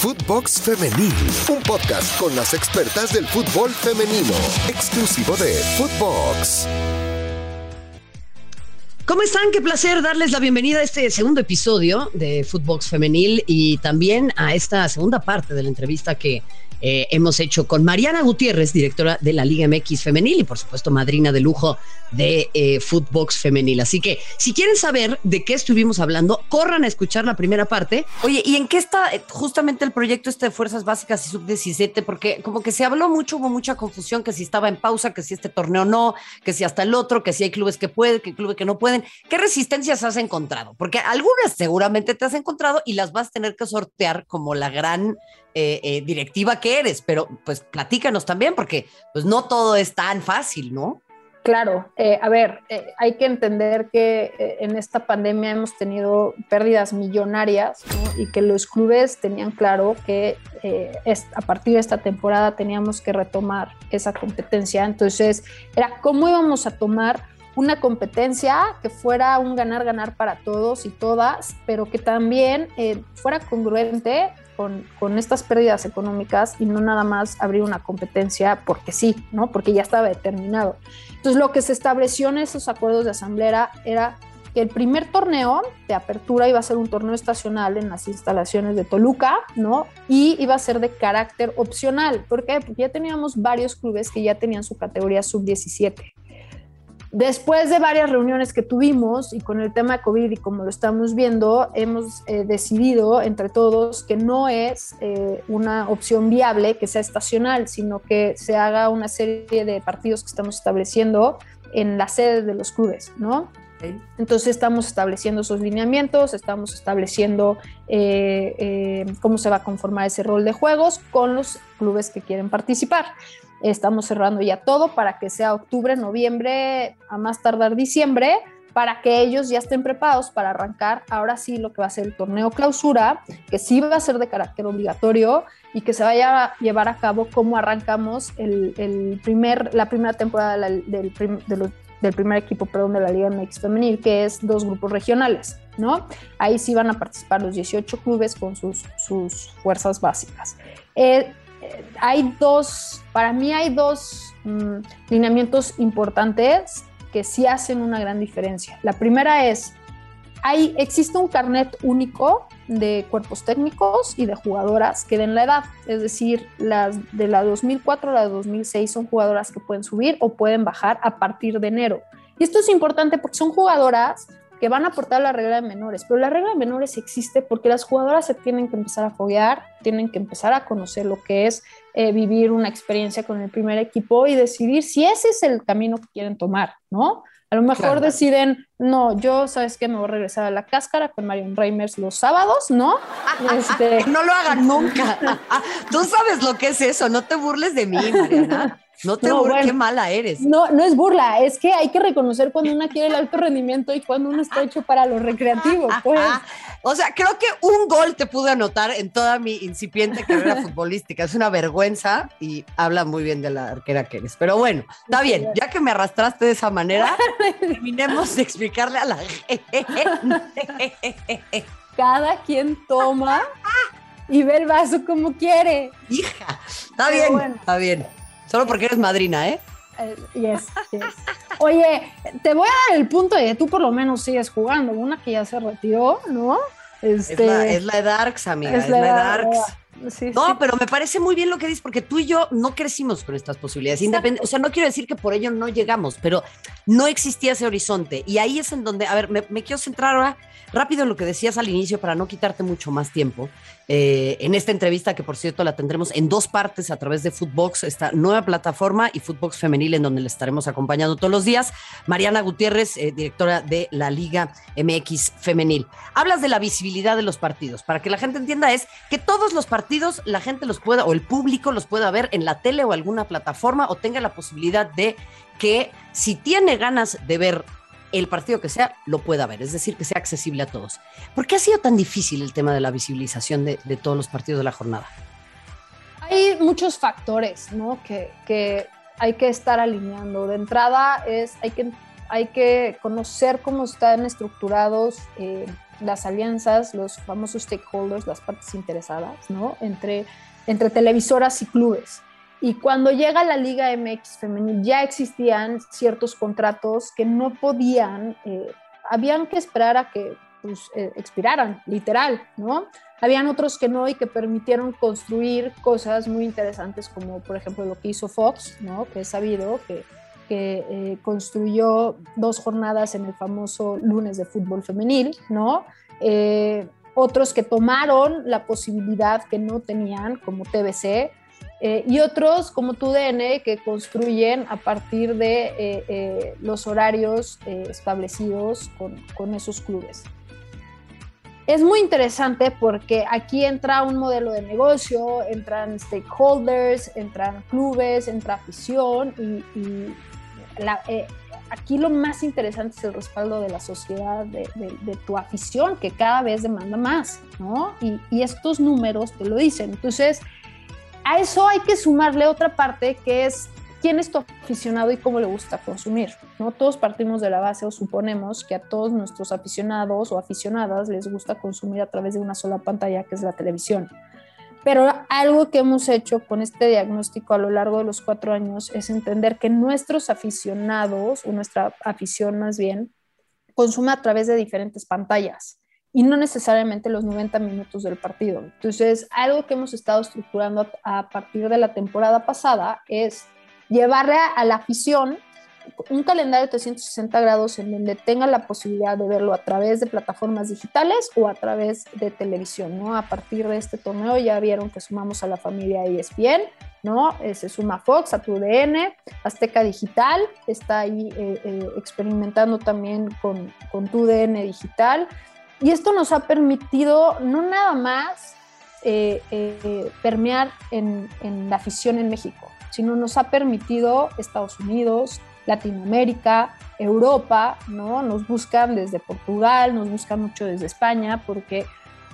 Footbox Femenil, un podcast con las expertas del fútbol femenino, exclusivo de Footbox. ¿Cómo están? Qué placer darles la bienvenida a este segundo episodio de Footbox Femenil y también a esta segunda parte de la entrevista que eh, hemos hecho con Mariana Gutiérrez, directora de la Liga MX Femenil y por supuesto madrina de lujo de eh, Footbox Femenil. Así que si quieren saber de qué estuvimos hablando, corran a escuchar la primera parte. Oye, ¿y en qué está eh, justamente el proyecto este de Fuerzas Básicas y Sub-17? Porque como que se habló mucho, hubo mucha confusión, que si estaba en pausa, que si este torneo no, que si hasta el otro, que si hay clubes que pueden, que clubes que no pueden. ¿Qué resistencias has encontrado? Porque algunas seguramente te has encontrado y las vas a tener que sortear como la gran eh, eh, directiva que eres, pero pues platícanos también, porque pues no todo es tan fácil, ¿no? Claro, eh, a ver, hay que entender que en esta pandemia hemos tenido pérdidas millonarias y que los clubes tenían claro que a partir de esta temporada teníamos que retomar esa competencia. Entonces, era cómo íbamos a tomar una competencia que fuera un ganar-ganar para todos y todas, pero que también fuera congruente con, estas pérdidas económicas y no nada más abrir una competencia porque sí, ¿no? Porque ya estaba determinado. Entonces, lo que se estableció en esos acuerdos de asamblea era que el primer torneo de apertura iba a ser un torneo estacional en las instalaciones de Toluca, ¿no? Y iba a ser de carácter opcional. ¿Por qué? Porque ya teníamos varios clubes que ya tenían su categoría sub-17. Después de varias reuniones que tuvimos y con el tema de COVID y como lo estamos viendo, hemos eh, decidido entre todos que no es eh, una opción viable que sea estacional, sino que se haga una serie de partidos que estamos estableciendo en la sede de los clubes, ¿no? Entonces estamos estableciendo esos lineamientos, estamos estableciendo eh, cómo se va a conformar ese rol de juegos con los clubes que quieren participar. Estamos cerrando ya todo para que sea octubre, noviembre, a más tardar diciembre, para que ellos ya estén preparados para arrancar ahora sí lo que va a ser el torneo clausura, que sí va a ser de carácter obligatorio y que se vaya a llevar a cabo como arrancamos el, primer, la primera temporada del, primer equipo perdón, de la Liga MX Femenil, que es dos grupos regionales. ¿no? Ahí sí van a participar los 18 clubes con sus, sus fuerzas básicas. Eh, hay dos, para mí hay dos mm, lineamientos importantes que sí hacen una gran diferencia. La primera es, hay, existe un carnet único de cuerpos técnicos y de jugadoras que den la edad, es decir, las de la 2004 a la 2006 son jugadoras que pueden subir o pueden bajar a partir de enero. Y esto es importante porque son jugadoras que van a aportar la regla de menores, pero la regla de menores existe porque las jugadoras se tienen que empezar a foguear, tienen que empezar a conocer lo que es eh, vivir una experiencia con el primer equipo y decidir si ese es el camino que quieren tomar, ¿no? A lo mejor deciden, no, yo, ¿sabes qué? Me voy a regresar a la cáscara con Marion Reimers los sábados, ¿no? Este... no lo hagan nunca. Tú sabes lo que es eso, no te burles de mí, Mariana. No te no, qué mala eres. No, no es burla, es que hay que reconocer cuando uno quiere el alto rendimiento y cuando uno está hecho para lo recreativo, pues. O sea, creo que un gol te pude anotar en toda mi incipiente carrera futbolística. Es una vergüenza y habla muy bien de la arquera que eres. Pero bueno, está bien, ya que me arrastraste de esa manera, terminemos de explicarle a la gente. Cada quien toma y ve el vaso como quiere. Hija, está bien, está bien. Solo porque eres madrina, ¿eh? ¿eh? yes, yes. Oye, te voy a dar el punto de que tú por lo menos sigues jugando. Una que ya se retiró, ¿no? Este, es, la, es la Darks, amiga. Es, la, Darks. No, pero me parece muy bien lo que dices, porque tú y yo no crecimos con estas posibilidades. O sea, no quiero decir que por ello no llegamos, pero no existía ese horizonte. Y ahí es en donde, a ver, me, me quiero centrar ahora rápido en lo que decías al inicio para no quitarte mucho más tiempo. Eh, en esta entrevista, que por cierto la tendremos en dos partes a través de Footbox, esta nueva plataforma y Footbox Femenil, en donde le estaremos acompañando todos los días. Mariana Gutiérrez, eh, directora de la Liga MX Femenil. Hablas de la visibilidad de los partidos. Para que la gente entienda, es que todos los partidos la gente los pueda, o el público los pueda ver en la tele o alguna plataforma, o tenga la posibilidad de que si tiene ganas de ver el partido que sea lo pueda ver, es decir, que sea accesible a todos. ¿Por qué ha sido tan difícil el tema de la visibilización de, todos los partidos de la jornada? Hay muchos factores ¿no? que, hay que estar alineando. De entrada es, hay que, hay que conocer cómo están estructurados eh, las alianzas, los famosos stakeholders, las partes interesadas, ¿no? Entre, entre televisoras y clubes. Y cuando llega la Liga MX femenil ya existían ciertos contratos que no podían, eh, habían que esperar a que pues, eh, expiraran, literal, ¿no? Habían otros que no y que permitieron construir cosas muy interesantes como por ejemplo lo que hizo Fox, ¿no? Que es sabido que, que eh, construyó dos jornadas en el famoso lunes de fútbol femenil, ¿no? otros que tomaron la posibilidad que no tenían como TBC, eh, y otros como TUDN que construyen a partir de eh, eh, los horarios establecidos con, con, esos clubes. Es muy interesante porque aquí entra un modelo de negocio, entran stakeholders, entran clubes, entra afición y aquí lo más interesante es el respaldo de la sociedad, de, de, tu afición, que cada vez demanda más, ¿no? Y, y estos números te lo dicen. Entonces, a eso hay que sumarle otra parte que es quién es tu aficionado y cómo le gusta consumir. ¿no? Todos partimos de la base o suponemos que a todos nuestros aficionados o aficionadas les gusta consumir a través de una sola pantalla, que es la televisión. Pero algo que hemos hecho con este diagnóstico a lo largo de los cuatro años es entender que nuestros aficionados, o nuestra afición más bien, consume a través de diferentes pantallas y no necesariamente los 90 minutos del partido. Entonces, algo que hemos estado estructurando a partir de la temporada pasada es llevarle a la afición un calendario de 360 grados en donde tenga la posibilidad de verlo a través de plataformas digitales o a través de televisión, ¿no? A partir de este torneo ya vieron que sumamos a la familia ESPN, ¿no? Eh, se suma Fox, a TUDN, Azteca Digital, está ahí eh, eh, experimentando también con, con TUDN Digital, y esto nos ha permitido no nada más permear en, la afición en México, sino nos ha permitido Estados Unidos, Latinoamérica, Europa, ¿no? Nos buscan desde Portugal, nos buscan mucho desde España, porque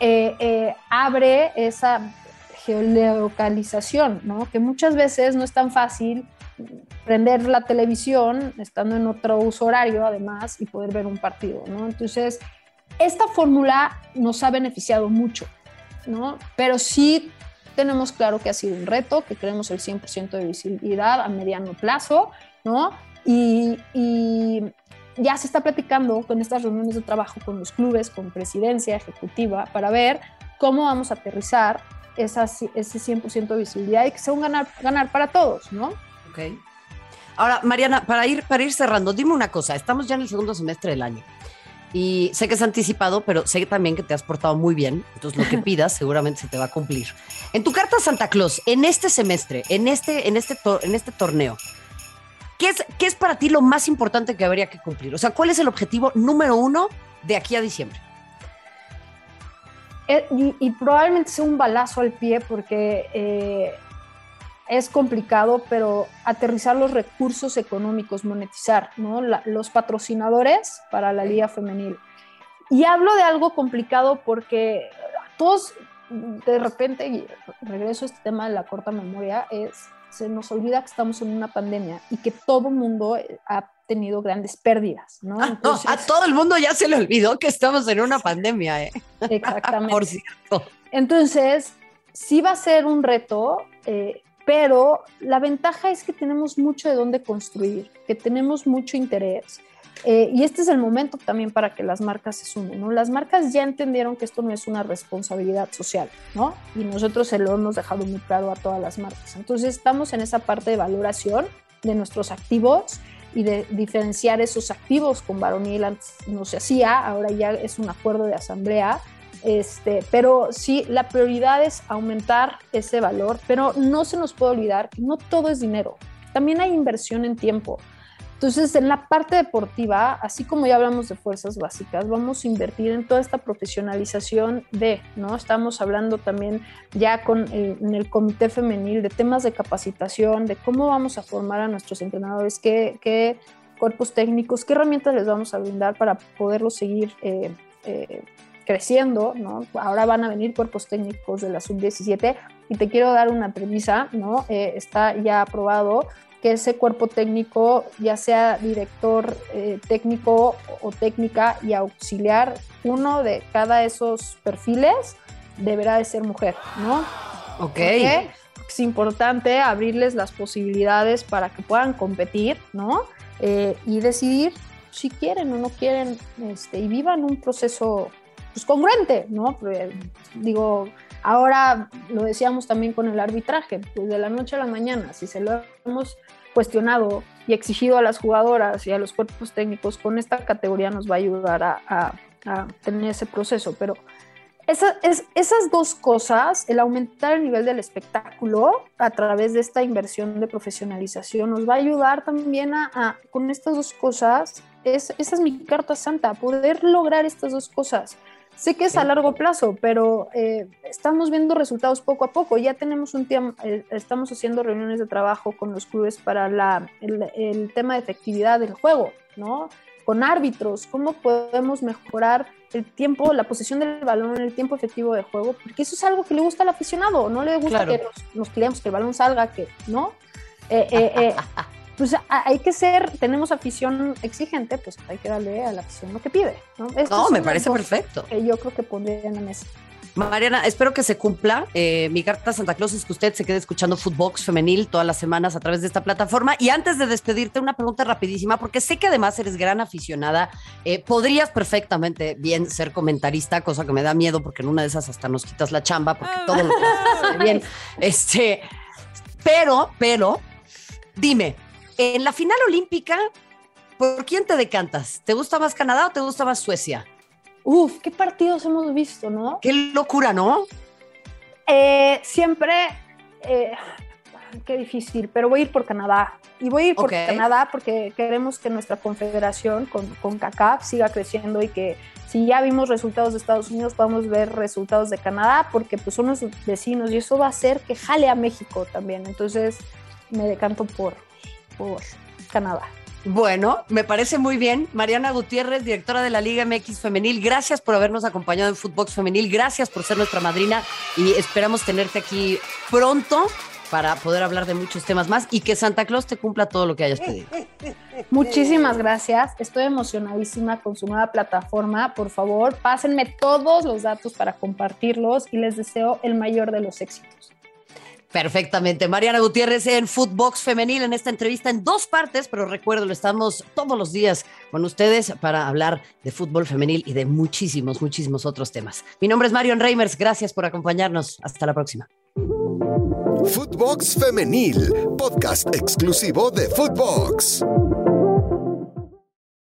eh, abre esa geolocalización, ¿no? Que muchas veces no es tan fácil prender la televisión estando en otro uso horario, además, y poder ver un partido, ¿no? Entonces, esta fórmula nos ha beneficiado mucho, ¿no? Pero sí tenemos claro que ha sido un reto, que queremos el 100% de visibilidad a mediano plazo, ¿no? Y, ya se está platicando con estas reuniones de trabajo con los clubes, con presidencia ejecutiva, para ver cómo vamos a aterrizar ese 100% de visibilidad y que sea un ganar, ganar para todos, ¿no? Ok. Ahora, Mariana, para ir, para ir cerrando, dime una cosa, estamos ya en el segundo semestre del año. Y sé que es anticipado, pero sé también que te has portado muy bien. Entonces, lo que pidas seguramente se te va a cumplir. En tu carta Santa Claus, en este semestre, en este, en este, en este torneo, ¿qué es, ¿qué es para ti lo más importante que habría que cumplir? O sea, ¿cuál es el objetivo número uno de aquí a diciembre? Eh, y, probablemente sea un balazo al pie porque eh, es complicado, pero aterrizar los recursos económicos, monetizar, ¿no? los patrocinadores para la liga femenil. Y hablo de algo complicado porque todos, de repente, y regreso a este tema de la corta memoria, es, se nos olvida que estamos en una pandemia y que todo mundo ha tenido grandes pérdidas, ¿no? Ah, a todo el mundo ya se le olvidó que estamos en una pandemia, ¿eh? Exactamente. Por cierto. Entonces, sí va a ser un reto, eh, pero la ventaja es que tenemos mucho de dónde construir, que tenemos mucho interés. Eh, y este es el momento también para que las marcas se sumen, ¿no? Las marcas ya entendieron que esto no es una responsabilidad social, ¿no? Y nosotros se lo hemos dejado muy claro a todas las marcas. Entonces estamos en esa parte de valoración de nuestros activos y de diferenciar esos activos con varonil antes no se hacía, ahora ya es un acuerdo de asamblea este, pero sí, la prioridad es aumentar ese valor, pero no se nos puede olvidar que no todo es dinero, también hay inversión en tiempo. Entonces, en la parte deportiva, así como ya hablamos de fuerzas básicas, vamos a invertir en toda esta profesionalización de, ¿no? Estamos hablando también ya con eh, en el comité femenil de temas de capacitación, de cómo vamos a formar a nuestros entrenadores, qué, qué cuerpos técnicos, qué herramientas les vamos a brindar para poderlos seguir eh, eh, creciendo, ¿no? Ahora van a venir cuerpos técnicos de la sub-17 y te quiero dar una premisa, ¿no? Eh, está ya aprobado que ese cuerpo técnico, ya sea director eh, técnico o técnica y auxiliar, uno de cada esos perfiles deberá de ser mujer, ¿no? Ok. Es importante abrirles las posibilidades para que puedan competir, ¿no? Eh, y decidir si quieren o no quieren este, y vivan un proceso pues, congruente, ¿no? digo, ahora lo decíamos también con el arbitraje, pues de la noche a la mañana, si se lo hemos cuestionado y exigido a las jugadoras y a los cuerpos técnicos, con esta categoría nos va a ayudar a, tener ese proceso, pero es, esas dos cosas, el aumentar el nivel del espectáculo a través de esta inversión de profesionalización, nos va a ayudar también a, con estas dos cosas, es, esa es mi carta santa, poder lograr estas dos cosas. Sé que es a largo plazo, pero eh, estamos viendo resultados poco a poco. Ya tenemos un tiempo, eh, estamos haciendo reuniones de trabajo con los clubes para la, el, tema de efectividad del juego, ¿no? Con árbitros, cómo podemos mejorar el tiempo, la posesión del balón, el tiempo efectivo de juego, porque eso es algo que le gusta al aficionado, no le gusta que nos, nos que el balón salga, que, ¿no? Eh, pues hay que ser, tenemos afición exigente, pues hay que darle a la afición lo que pide. No, no me parece perfecto. Que yo creo que pondría en la mesa. Mariana, espero que se cumpla. Eh, mi carta a Santa Claus es que usted se quede escuchando Footbox femenil todas las semanas a través de esta plataforma. Y antes de despedirte, una pregunta rapidísima, porque sé que además eres gran aficionada. Eh, podrías perfectamente bien ser comentarista, cosa que me da miedo porque en una de esas hasta nos quitas la chamba, porque todo lo que bien. Este, pero, pero, dime, en la final olímpica, ¿por quién te decantas? ¿Te gusta más Canadá o te gusta más Suecia? Uf, qué partidos hemos visto, ¿no? Qué locura, ¿no? Eh, siempre, eh, qué difícil, pero voy a ir por Canadá. Y voy a ir por Canadá porque queremos que nuestra confederación con, con CACAF siga creciendo y que si ya vimos resultados de Estados Unidos, podamos ver resultados de Canadá porque pues son los vecinos y eso va a hacer que jale a México también. Entonces me decanto por, por Canadá. Bueno, me parece muy bien. Mariana Gutiérrez, directora de la Liga MX Femenil, gracias por habernos acompañado en Footbox Femenil, gracias por ser nuestra madrina y esperamos tenerte aquí pronto para poder hablar de muchos temas más y que Santa Claus te cumpla todo lo que hayas pedido. Muchísimas gracias. Estoy emocionadísima con su nueva plataforma. Por favor, pásenme todos los datos para compartirlos y les deseo el mayor de los éxitos. Perfectamente. Mariana Gutiérrez en Footbox Femenil en esta entrevista en dos partes, pero recuerdo, estamos todos los días con ustedes para hablar de fútbol femenil y de muchísimos, muchísimos otros temas. Mi nombre es Marion Reimers. Gracias por acompañarnos. Hasta la próxima. Footbox Femenil, podcast exclusivo de Footbox.